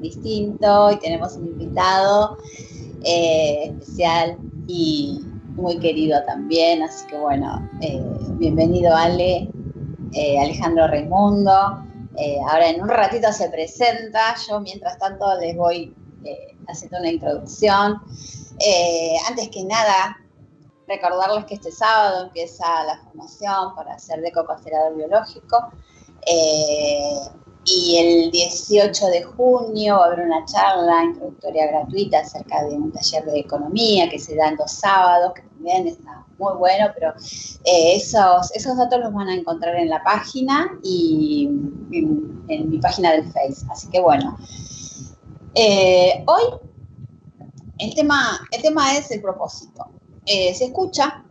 distinto y tenemos un invitado eh, especial y muy querido también, así que bueno, eh, bienvenido Ale, eh, Alejandro Raimundo. ahora en un ratito se presenta, yo mientras tanto les voy haciendo una introducción. antes que nada, recordarles que este sábado empieza la formación para ser decocongelador biológico. Y el 18 de junio va a haber una charla introductoria gratuita acerca de un taller de economía que se da en dos sábados, que también está muy bueno, pero eh, esos, esos datos los van a encontrar en la página y en, mi página del Face. Así que bueno, eh, hoy el tema, el tema es el propósito. se escucha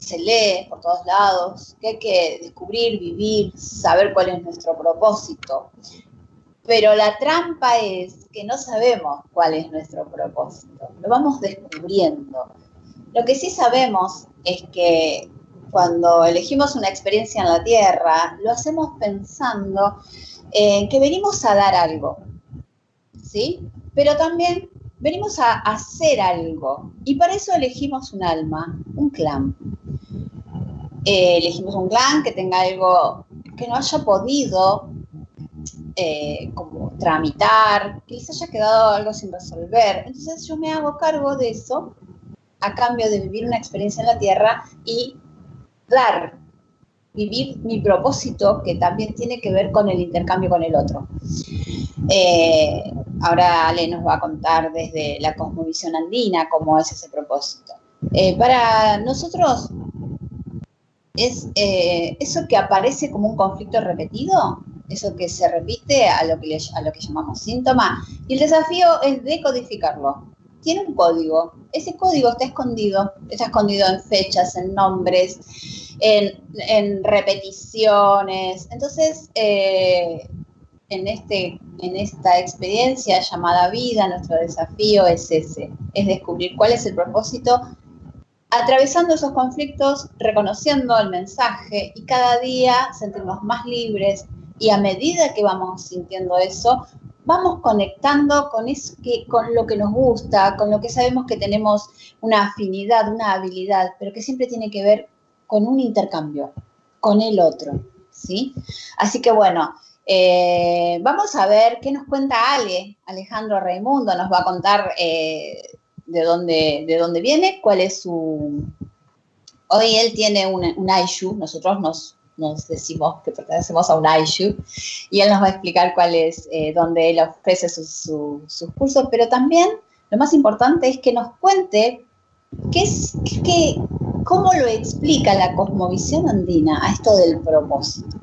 se lee por todos lados, que hay que descubrir, vivir, saber cuál es nuestro propósito. Pero la trampa es que no sabemos cuál es nuestro propósito, lo vamos descubriendo. Lo que sí sabemos es que cuando elegimos una experiencia en la Tierra, lo hacemos pensando en que venimos a dar algo, ¿sí? Pero también venimos a hacer algo y para eso elegimos un alma, un clan. Eh, elegimos un clan que tenga algo que no haya podido eh, como tramitar, que les haya quedado algo sin resolver. Entonces yo me hago cargo de eso a cambio de vivir una experiencia en la Tierra y dar, vivir mi propósito que también tiene que ver con el intercambio con el otro. Eh, ahora Ale nos va a contar desde la cosmovisión andina cómo es ese propósito. para nosotros es eh, eso que aparece como un conflicto repetido, eso que se repite a lo que, llamamos síntoma, y el desafío es decodificarlo. Tiene un código, ese código está escondido, está escondido en fechas, en nombres, en, repeticiones. Entonces, eh, en, este, en esta experiencia llamada vida, nuestro desafío es ese, es descubrir cuál es el propósito atravesando esos conflictos, reconociendo el mensaje y cada día sentirnos más libres y a medida que vamos sintiendo eso, vamos conectando con, eso que, con lo que nos gusta, con lo que sabemos que tenemos una afinidad, una habilidad, pero que siempre tiene que ver con un intercambio, con el otro, ¿sí? Así que bueno, eh, vamos a ver qué nos cuenta Ale, Alejandro Raimundo, nos va a contar eh, de dónde, de dónde viene, cuál es su... Hoy él tiene un, un nosotros nos, nos decimos que pertenecemos a un Aishu, y él nos va a explicar cuál es, eh, dónde él ofrece sus cursos, pero también lo más importante es que nos cuente qué es, qué, cómo lo explica la cosmovisión andina a esto del propósito.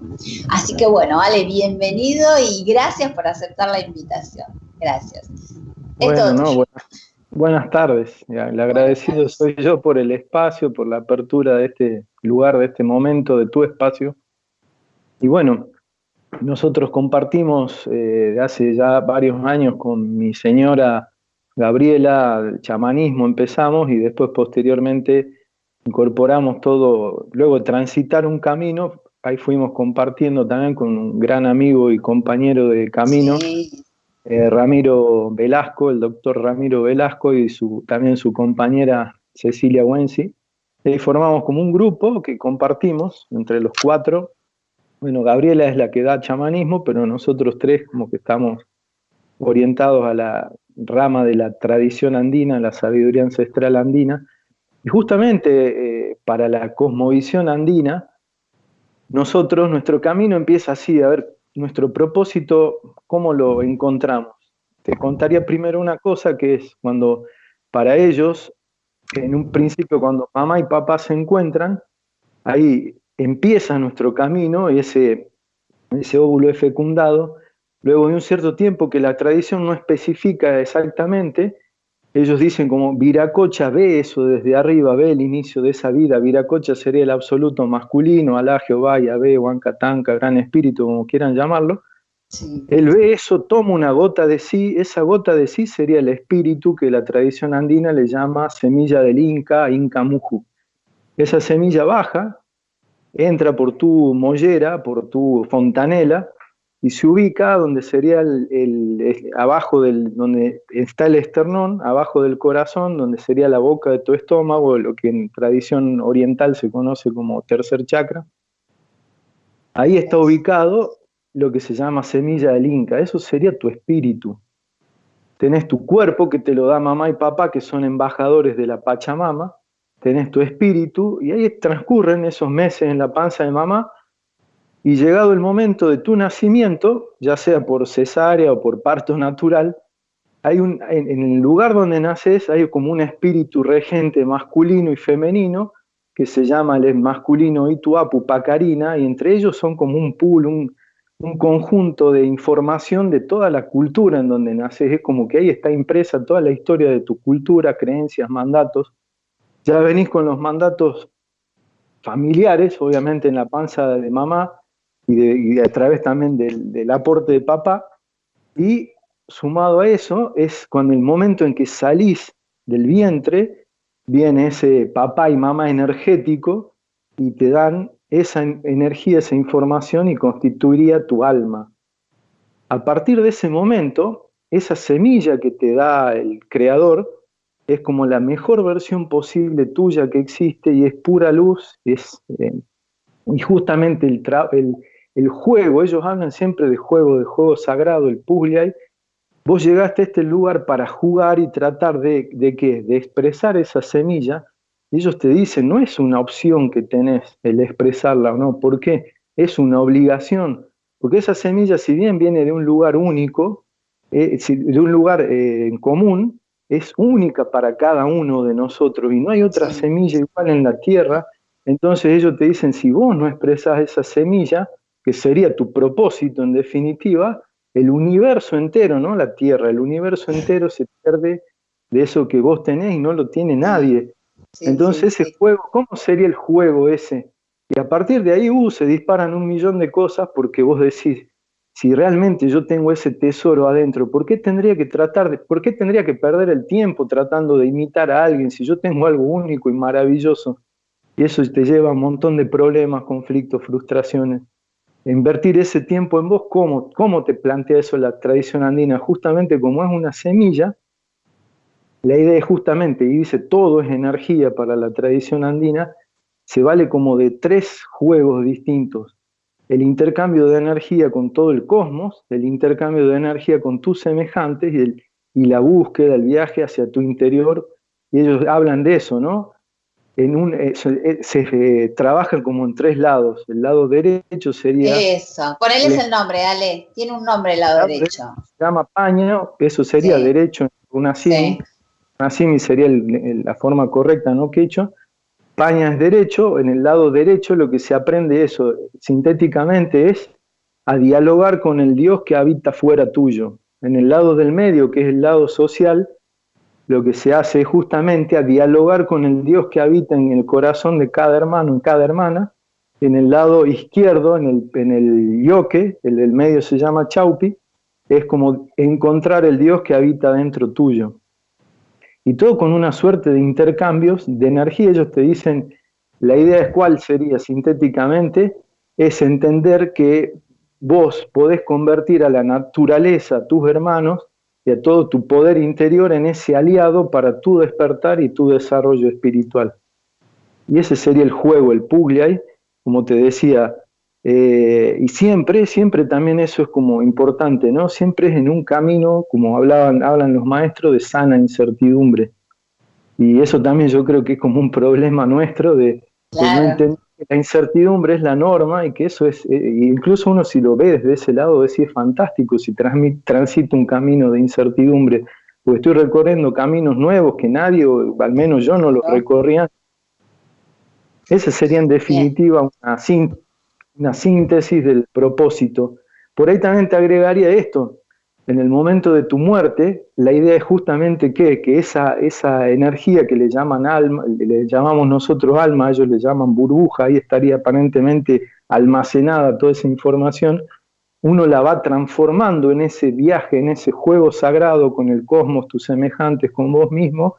Así que bueno, Ale, bienvenido y gracias por aceptar la invitación. Gracias. Bueno, no, Buenas tardes, el agradecido soy yo por el espacio, por la apertura de este lugar, de este momento, de tu espacio. Y bueno, nosotros compartimos eh, hace ya varios años con mi señora Gabriela, el chamanismo empezamos y después posteriormente incorporamos todo, luego transitar un camino, ahí fuimos compartiendo también con un gran amigo y compañero de camino. Eh, Ramiro Velasco, el doctor Ramiro Velasco y su, también su compañera Cecilia Wensi. Y formamos como un grupo que compartimos entre los cuatro. Bueno, Gabriela es la que da chamanismo, pero nosotros tres como que estamos orientados a la rama de la tradición andina, la sabiduría ancestral andina. Y justamente eh, para la cosmovisión andina, nosotros, nuestro camino empieza así, a ver, nuestro propósito, ¿cómo lo encontramos? te contaría primero una cosa que es cuando para ellos, en un principio cuando mamá y papá se encuentran, ahí empieza nuestro camino y ese, ese óvulo es fecundado. Luego de un cierto tiempo que la tradición no especifica exactamente, ellos dicen como Viracocha ve eso desde arriba, ve el inicio de esa vida. Viracocha sería el absoluto masculino, Alá, Jehová, Yahvé, Huancatanca, Gran Espíritu, como quieran llamarlo. Él ve eso, toma una gota de sí, esa gota de sí sería el espíritu que la tradición andina le llama semilla del Inca, Inca Muju. Esa semilla baja, entra por tu mollera, por tu fontanela, y se ubica donde sería el, abajo del, donde está el esternón, abajo del corazón, donde sería la boca de tu estómago, lo que en tradición oriental se conoce como tercer chakra. Ahí está ubicado lo que se llama semilla del Inca, eso sería tu espíritu. Tenés tu cuerpo que te lo da mamá y papá, que son embajadores de la Pachamama, tenés tu espíritu, y ahí transcurren esos meses en la panza de mamá, y llegado el momento de tu nacimiento, ya sea por cesárea o por parto natural, hay un, en, el lugar donde naces hay como un espíritu regente masculino y femenino que se llama el masculino Ituapu Pacarina, y entre ellos son como un pool, un, un conjunto de información de toda la cultura en donde naces. Es como que ahí está impresa toda la historia de tu cultura, creencias, mandatos. Ya venís con los mandatos familiares, obviamente en la panza de mamá, y, a través también del, aporte de papá. Y sumado a eso, es cuando el momento en que salís del vientre, viene ese papá y mamá energético y te dan esa energía, esa información y constituiría tu alma. A partir de ese momento, esa semilla que te da el creador es como la mejor versión posible tuya que existe y es pura luz, es, eh, y justamente el, el, el juego, ellos hablan siempre de juego, de juego sagrado, el puzzle. Vos llegaste a este lugar para jugar y tratar de, de qué? De expresar esa semilla. Y ellos te dicen, no es una opción que tenés el expresarla o no. ¿Por qué? Es una obligación. Porque esa semilla, si bien viene de un lugar único, eh, de un lugar eh, en común, es única para cada uno de nosotros y no hay otra semilla igual en la tierra. Entonces ellos te dicen, si vos no expresás esa semilla, que sería tu propósito en definitiva, el universo entero, ¿no? La Tierra, el universo entero se pierde de eso que vos tenés y no lo tiene nadie. Entonces ese juego, ¿cómo sería el juego ese? Y a partir de ahí uh, se disparan un millón de cosas porque vos decís, si realmente yo tengo ese tesoro adentro, ¿por qué tendría que tratar de, por qué tendría que perder el tiempo tratando de imitar a alguien si yo tengo algo único y maravilloso? Y eso te lleva a un montón de problemas, conflictos, frustraciones invertir ese tiempo en vos, ¿cómo, ¿cómo te plantea eso la tradición andina? Justamente como es una semilla, la idea es justamente, y dice todo es energía para la tradición andina, se vale como de tres juegos distintos. El intercambio de energía con todo el cosmos, el intercambio de energía con tus semejantes y, el, y la búsqueda, el viaje hacia tu interior. Y ellos hablan de eso, ¿no? En un, eh, se, eh, trabajan como en tres lados. El lado derecho sería... Eso, ponele el nombre, Ale. Tiene un nombre el lado, derecho. Se llama paño, eso sería derecho, una simi. Una simi sería la forma correcta, ¿no? Que hecho. Paña es derecho, en el lado derecho lo que se aprende eso, sintéticamente, es a dialogar con el Dios que habita fuera tuyo. En el lado del medio, que es el lado social, lo que se hace es justamente a dialogar con el Dios que habita en el corazón de cada hermano, en cada hermana. En el lado izquierdo, en el, en el yoke, el medio se llama chaupi, es como encontrar el Dios que habita dentro tuyo. Y todo con una suerte de intercambios de energía. Ellos te dicen, la idea es cuál sería sintéticamente, es entender que vos podés convertir a la naturaleza, a tus hermanos, y a todo tu poder interior en ese aliado para tu despertar y tu desarrollo espiritual. Y ese sería el juego, el Pugliai, como te decía. Eh, y siempre, siempre también eso es como importante, ¿no? Siempre es en un camino, como hablaban, hablan los maestros, de sana incertidumbre. Y eso también yo creo que es como un problema nuestro de, no entender la incertidumbre es la norma y que eso es, eh, incluso uno si lo ve desde ese lado, es, es fantástico si transita un camino de incertidumbre, porque estoy recorriendo caminos nuevos que nadie, o al menos yo no los recorría. Esa sería en definitiva una, una síntesis del propósito. Por ahí también te agregaría esto, en el momento de tu muerte, la idea es justamente que, esa energía que le llaman alma, le llamamos nosotros alma, ellos le llaman burbuja, ahí estaría aparentemente almacenada toda esa información, uno la va transformando en ese viaje, en ese juego sagrado con el cosmos, tus semejantes, con vos mismo,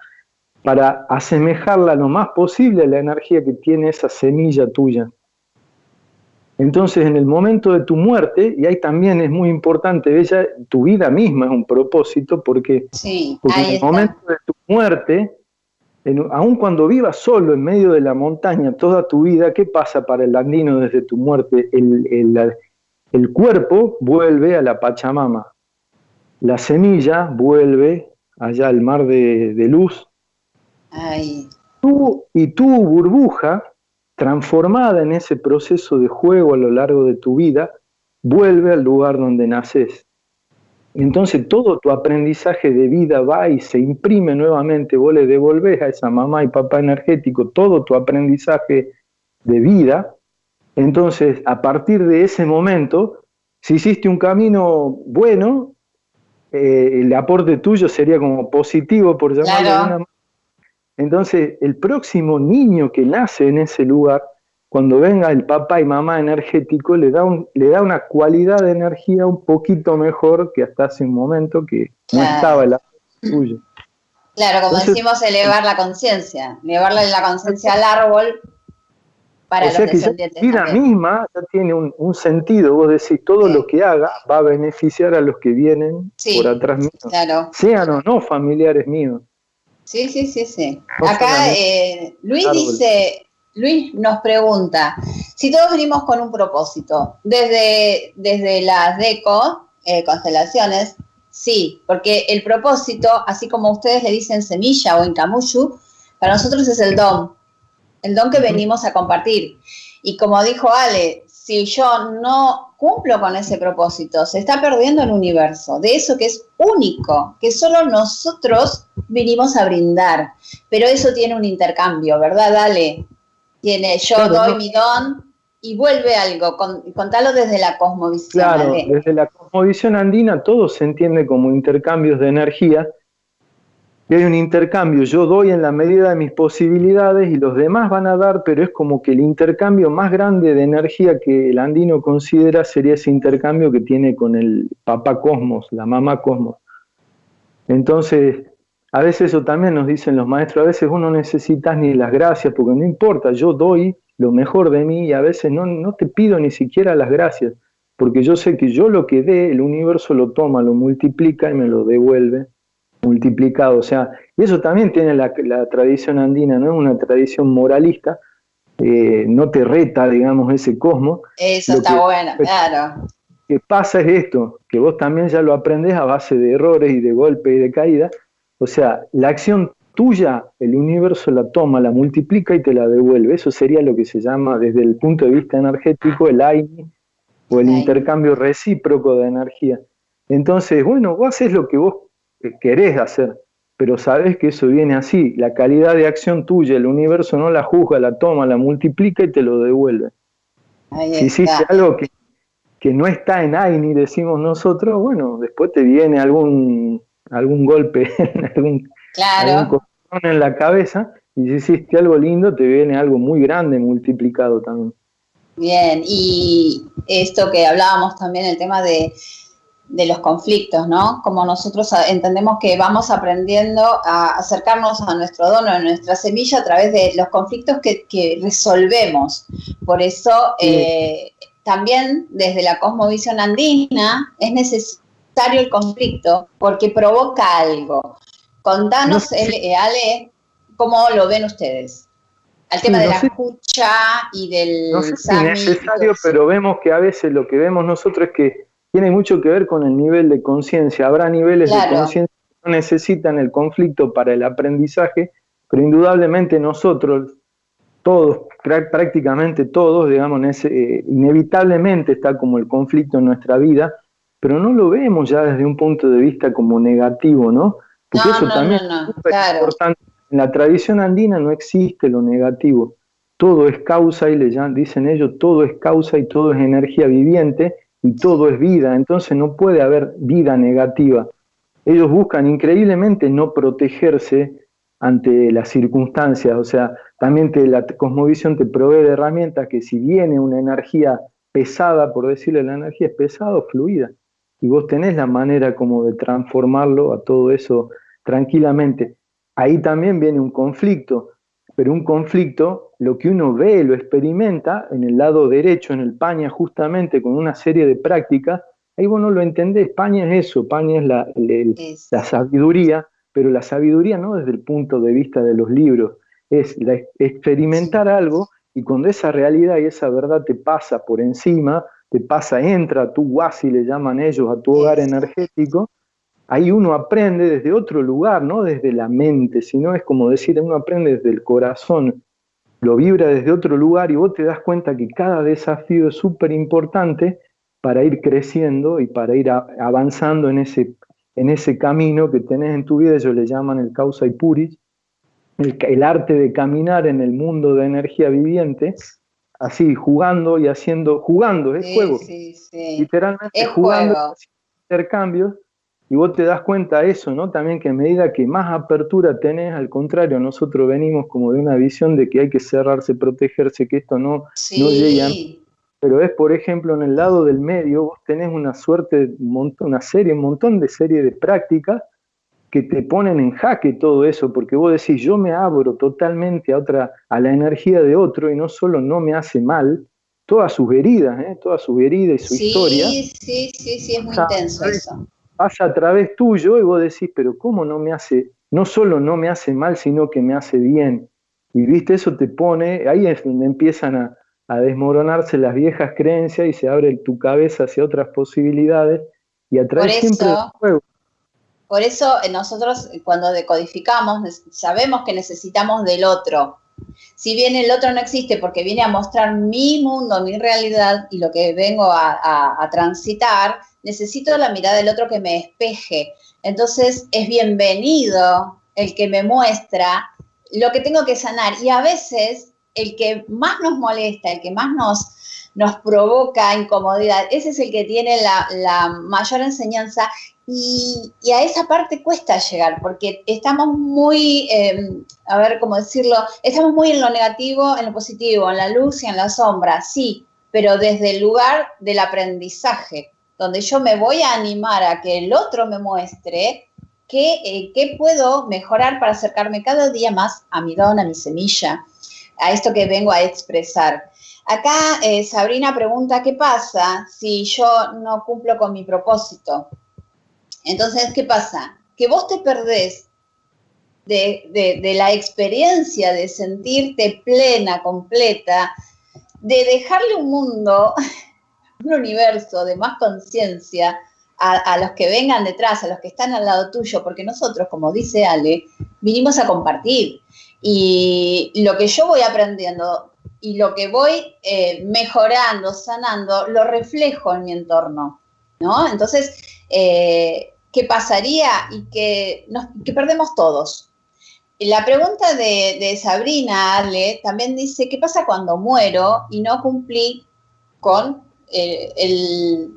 para asemejarla lo más posible a la energía que tiene esa semilla tuya. Entonces, en el momento de tu muerte, y ahí también es muy importante, Bella, tu vida misma es un propósito, porque, en el momento de tu muerte, aun cuando vivas solo en medio de la montaña toda tu vida, ¿qué pasa para el andino desde tu muerte? El, cuerpo vuelve a la Pachamama, la semilla vuelve allá al mar de, luz. Tú y tu burbuja transformada en ese proceso de juego a lo largo de tu vida, vuelve al lugar donde naces. Entonces todo tu aprendizaje de vida va y se imprime nuevamente, vos le devolvés a esa mamá y papá energético todo tu aprendizaje de vida. Entonces, a partir de ese momento, si hiciste un camino bueno, eh, el aporte tuyo sería como positivo, por llamarlo de una manera entonces, el próximo niño que nace en ese lugar, cuando venga el papá y mamá energético, le da, un, le da una cualidad de energía un poquito mejor que hasta hace un momento que no estaba la suyo. Claro, como decimos, elevar la conciencia, elevarle la conciencia al árbol para o los sea que La vida misma ya tiene un, sentido, vos decís, todo lo que haga va a beneficiar a los que vienen por atrás mío, sean o no familiares míos. Sí, sí, sí, sí. Acá eh, Luis dice, Luis nos pregunta, si todos venimos con un propósito, desde, desde las DECO, eh, constelaciones, sí, porque el propósito, así como ustedes le dicen semilla o en Camushu, para nosotros es el don, el don que venimos a compartir. Y como dijo Ale, si yo no cumplo con ese propósito, se está perdiendo el universo, de eso que es único, que solo nosotros vinimos a brindar. Pero eso tiene un intercambio, ¿verdad? Dale. Tiene, yo doy mi don y vuelve algo, contalo desde la cosmovisión. Claro, desde la cosmovisión andina todo se entiende como intercambios de energía y hay un intercambio, yo doy en la medida de mis posibilidades y los demás van a dar, pero es como que el intercambio más grande de energía que el andino considera sería ese intercambio que tiene con el papá cosmos, la mamá cosmos. Entonces, a veces eso también nos dicen los maestros, a veces uno necesita ni las gracias, porque no importa, yo doy lo mejor de mí y a veces no, no te pido ni siquiera las gracias, porque yo sé que yo lo que dé, el universo lo toma, lo multiplica y me lo devuelve multiplicado. O sea, y eso también tiene la, tradición andina, ¿no? Una tradición moralista, eh, no te reta, digamos, ese cosmos. Eso está bueno, claro. Que pasa es esto, que vos también ya lo aprendés a base de errores y de golpes y de caída. O sea, la acción tuya, el universo la toma, la multiplica y te la devuelve. Eso sería lo que se llama desde el punto de vista energético el AINI o el intercambio recíproco de energía. Entonces, bueno, vos haces lo que vos querés hacer, pero sabes que eso viene así. La calidad de acción tuya, el universo no la juzga, la toma, la multiplica y te lo devuelve. si hiciste algo que, que, no está en AINI, decimos nosotros, bueno, después te viene algún, algún golpe, algún, claro. en la cabeza, y si hiciste algo lindo, te viene algo muy grande multiplicado también. Bien, y esto que hablábamos también, el tema de de los conflictos, ¿no? Como nosotros entendemos que vamos aprendiendo a acercarnos a nuestro dono, a nuestra semilla a través de los conflictos que, resolvemos. Por eso eh, también desde la cosmovisión andina es necesario el conflicto porque provoca algo. Contanos, eh, Ale, cómo lo ven ustedes. Al tema de la escucha y del... No sé si es necesario, pero vemos que a veces lo que vemos nosotros es que tiene mucho que ver con el nivel de conciencia. Habrá niveles de conciencia que no necesitan el conflicto para el aprendizaje, pero indudablemente nosotros, todos, prácticamente todos, digamos, ese, inevitablemente está como el conflicto en nuestra vida, pero no lo vemos ya desde un punto de vista como negativo, ¿no? Porque eso también es importante. En la tradición andina no existe lo negativo. Todo es causa y le dicen ellos, todo es causa y todo es energía viviente y todo es vida. Entonces no puede haber vida negativa. Ellos buscan increíblemente no protegerse ante las circunstancias. O sea, también la cosmovisión te provee de herramientas que si viene una energía pesada, por decirle la energía es pesada o fluida, y vos tenés la manera como de transformarlo a todo eso tranquilamente. Ahí también viene un conflicto, pero un conflicto, lo que uno ve, lo experimenta en el lado derecho, en el paña, justamente con una serie de prácticas, ahí vos no lo entendés, paña es eso, paña es la, la sabiduría, pero la sabiduría no desde el punto de vista de los libros, es experimentar algo y cuando esa realidad y esa verdad te pasa por encima, te pasa, entra a tu wasi, le llaman ellos, a tu hogar energético, ahí uno aprende desde otro lugar, no desde la mente, sino es como decir, uno aprende desde el corazón, lo vibra desde otro lugar y vos te das cuenta que cada desafío es súper importante para ir creciendo y para ir avanzando en ese, en ese camino que tenés en tu vida, ellos le llaman el causa y puris, el, el arte de caminar en el mundo de energía viviente, así, jugando y haciendo, jugando, es juego. Literalmente jugando, intercambios, y vos te das cuenta de eso, ¿no? También que a medida que más apertura tenés, al contrario, nosotros venimos como de una visión de que hay que cerrarse, protegerse, que esto no, no llegue Pero es, por ejemplo, en el lado del medio, vos tenés una suerte, una serie, un montón de serie de prácticas que te ponen en jaque todo eso, porque vos decís, yo me abro totalmente a otra, a la energía de otro y no solo no me hace mal, todas sus heridas, ¿eh? todas sus heridas y su historia. Sí, sí, sí, sí, es muy intenso eso. Pasa a través tuyo y vos decís, pero ¿cómo no me hace, no solo no me hace mal, sino que me hace bien? Y viste, eso te pone, ahí es donde empiezan a, desmoronarse las viejas creencias y se abre tu cabeza hacia otras posibilidades y a través siempre del juego por eso nosotros cuando decodificamos sabemos que necesitamos del otro. Si bien el otro no existe porque viene a mostrar mi mundo, mi realidad y lo que vengo a, transitar, necesito la mirada del otro que me despeje. Entonces es bienvenido el que me muestra lo que tengo que sanar. Y a veces el que más nos molesta, el que más nos, nos provoca incomodidad, ese es el que tiene la, mayor enseñanza y, a esa parte cuesta llegar, porque estamos muy, em, a ver cómo decirlo, estamos muy en lo negativo, en lo positivo, en la luz y en la sombra, sí, pero desde el lugar del aprendizaje, donde yo me voy a animar a que el otro me muestre qué, eh, puedo mejorar para acercarme cada día más a mi don, a mi semilla, a esto que vengo a expresar. Acá eh, Sabrina pregunta, ¿qué pasa si yo no cumplo con mi propósito? Entonces, ¿qué pasa? Que vos te perdés de, la experiencia de sentirte plena, completa, de dejarle un mundo, un universo de más conciencia a, los que vengan detrás, a los que están al lado tuyo, porque nosotros, como dice Ale, vinimos a compartir. Y lo que yo voy aprendiendo y lo que voy eh, mejorando, sanando, lo reflejo en mi entorno, ¿no? Entonces, eh, qué pasaría y que, nos, perdemos todos. La pregunta de, Sabrina Ale también dice, ¿qué pasa cuando muero y no cumplí con eh,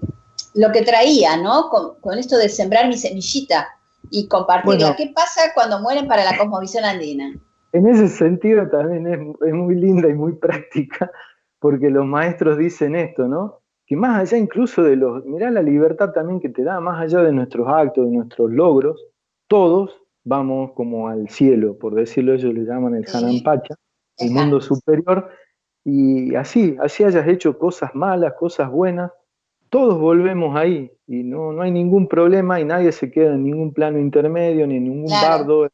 lo que traía, ¿no? Con, esto de sembrar mi semillita y compartirla. ¿Qué pasa cuando mueren para la cosmovisión andina? En ese sentido también es, es muy linda y muy práctica, porque los maestros dicen esto, ¿no? que más allá incluso de los, mirá la libertad también que te da, más allá de nuestros actos, de nuestros logros, todos vamos como al cielo, por decirlo ellos le llaman el Hanampacha, el mundo superior, y así, así hayas hecho cosas malas, cosas buenas, todos volvemos ahí y no, no hay ningún problema y nadie se queda en ningún plano intermedio ni en ningún bardo.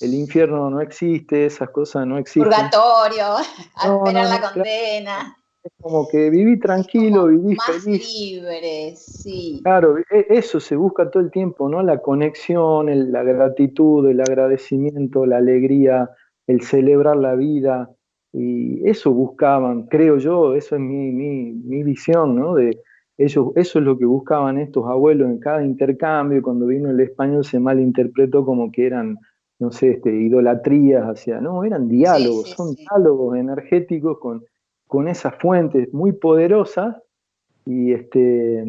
El infierno no existe, esas cosas no existen. Purgatorio, a esperar la condena como que viví tranquilo, viví más libre, sí. Claro, e, eso se busca todo el tiempo, ¿no? La conexión, la gratitud, el agradecimiento, la alegría, el celebrar la vida. Y eso buscaban, creo yo, eso es mi, mi, visión, ¿no? De ellos, eso es lo que buscaban estos abuelos en cada intercambio, cuando vino el español se malinterpretó como que eran, no sé, este, idolatrías hacia, no, eran diálogos, son diálogos energéticos con, con esas fuentes muy poderosas y este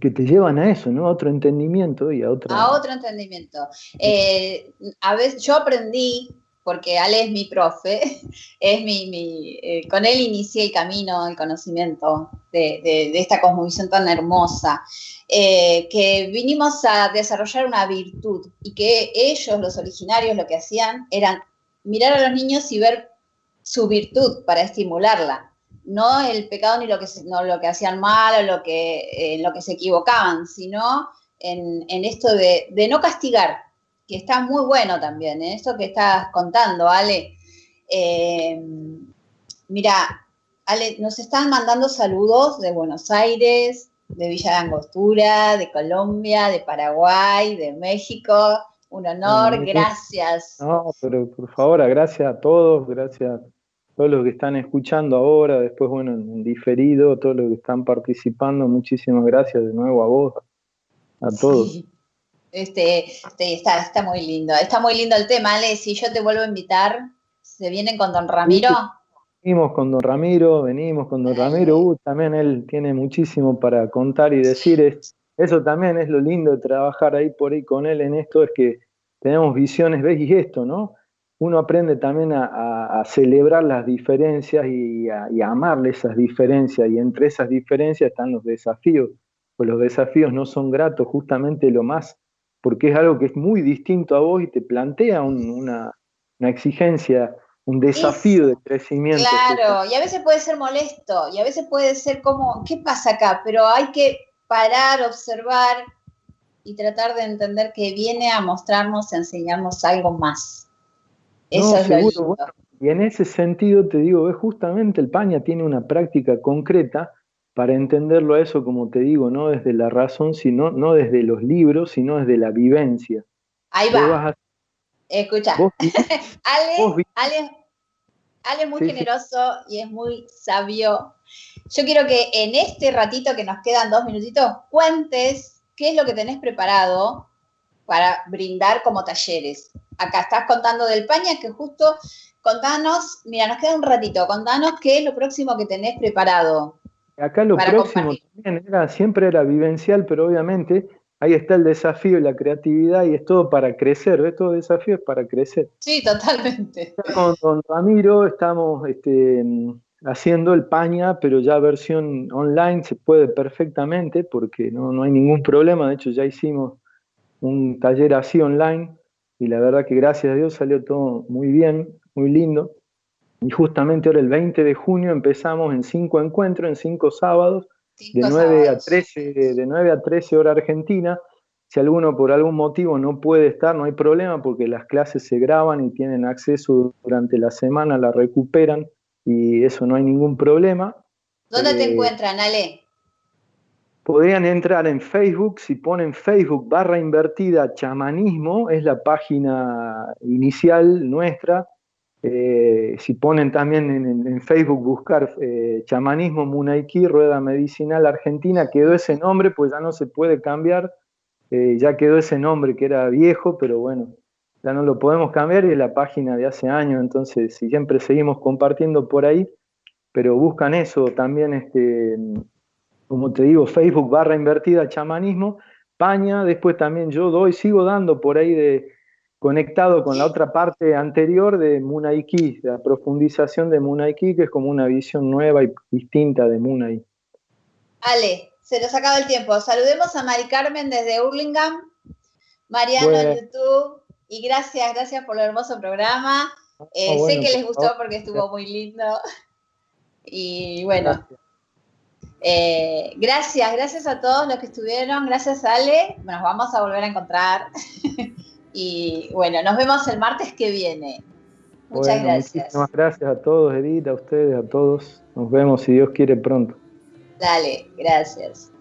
que te llevan a eso, ¿no? A otro entendimiento y a otro... A otro entendimiento. Eh, a veces yo aprendí porque Ale es mi profe, es mi, eh, con él inicié el camino, el conocimiento de, esta cosmovisión tan hermosa, eh, que vinimos a desarrollar una virtud y que ellos, los originarios, lo que hacían era mirar a los niños y ver su virtud para estimularla, no el pecado ni lo que, no, lo que hacían mal o lo que, en lo que se equivocaban, sino en, esto de, de no castigar, que está muy bueno también, ¿eh? esto que estás contando, Ale. Eh, mira, Ale, nos están mandando saludos de Buenos Aires, de Villa de Angostura, de Colombia, de Paraguay, de México. Un honor, gracias. No, pero por favor, gracias a todos, gracias a todos los que están escuchando ahora, después, bueno, en diferido, todos los que están participando, muchísimas gracias de nuevo a vos, a todos. Este, este, está, está muy lindo. Está muy lindo el tema, Ale. Si yo te vuelvo a invitar, ¿se vienen con don Ramiro? Venimos con don Ramiro, venimos con don Ramiro. Uh, también él tiene muchísimo para contar y decir. eso también es lo lindo de trabajar ahí por ahí con él en esto, es que tenemos visiones, ves, y esto, ¿no? Uno aprende también a, celebrar las diferencias y a, amarle esas diferencias, y entre esas diferencias están los desafíos, pues los desafíos no son gratos, justamente lo más porque es algo que es muy distinto a vos y te plantea una, exigencia, un desafío de crecimiento. Claro, y a veces puede ser molesto, y a veces puede ser como, ¿qué pasa acá? Pero hay que parar, observar y tratar de entender que viene a mostrarnos, a enseñarnos algo más. Eso es lo lindo. y en ese sentido te digo, es justamente el Paña tiene una práctica concreta para entenderlo a eso, como te digo, no desde la razón, sino no desde los libros, sino desde la vivencia. Ahí va. Escucha, Ale, Ale, Ale, es muy generoso y es muy sabio. Yo quiero que en este ratito que nos quedan dos minutitos, cuentes qué es lo que tenés preparado para brindar como talleres. Acá estás contando del paña, que justo contanos, mira, nos queda un ratito, contanos qué es lo próximo que tenés preparado. Acá lo próximo también era, siempre era vivencial, pero obviamente ahí está el desafío y la creatividad y es todo para crecer, ¿ves? Todo desafío es para crecer. Sí, totalmente. Con Don Ramiro estamos este, haciendo el paña, pero ya versión online se puede perfectamente porque no, no hay ningún problema, de hecho ya hicimos un taller así online y la verdad que gracias a Dios salió todo muy bien, muy lindo. Y justamente ahora el 20 de junio empezamos en cinco encuentros, en cinco sábados, de 9, a 13, de 9 a 13 hora argentina. Si alguno por algún motivo no puede estar, no hay problema porque las clases se graban y tienen acceso durante la semana, la recuperan y eso no hay ningún problema. ¿Dónde te eh, encuentran, Ale? Podrían entrar en Facebook, si ponen Facebook barra invertida chamanismo, es la página inicial nuestra, eh, si ponen también en, Facebook buscar eh, chamanismo Munaiki, Rueda Medicinal Argentina, quedó ese nombre, pues ya no se puede cambiar, eh, ya quedó ese nombre que era viejo, pero bueno, ya no lo podemos cambiar y es la página de hace años, entonces siempre seguimos compartiendo por ahí, pero buscan eso también, este, como te digo, Facebook barra invertida chamanismo, Paña, después también yo doy, sigo dando por ahí de conectado con la otra parte anterior de Munaiki, la profundización de Munaiki, que es como una visión nueva y distinta de Munai. Ale, se nos acaba el tiempo. Saludemos a Mari Carmen desde Hurlingham, Mariano en YouTube, y gracias, gracias por el hermoso programa. Ah, eh, sé que les gustó porque estuvo muy lindo. Y bueno, eh, gracias, gracias a todos los que estuvieron, gracias Ale, nos vamos a volver a encontrar. Y bueno, nos vemos el martes que viene. Muchas gracias. Muchísimas gracias a todos, Edith, a ustedes, a todos. Nos vemos si Dios quiere pronto. Dale, gracias.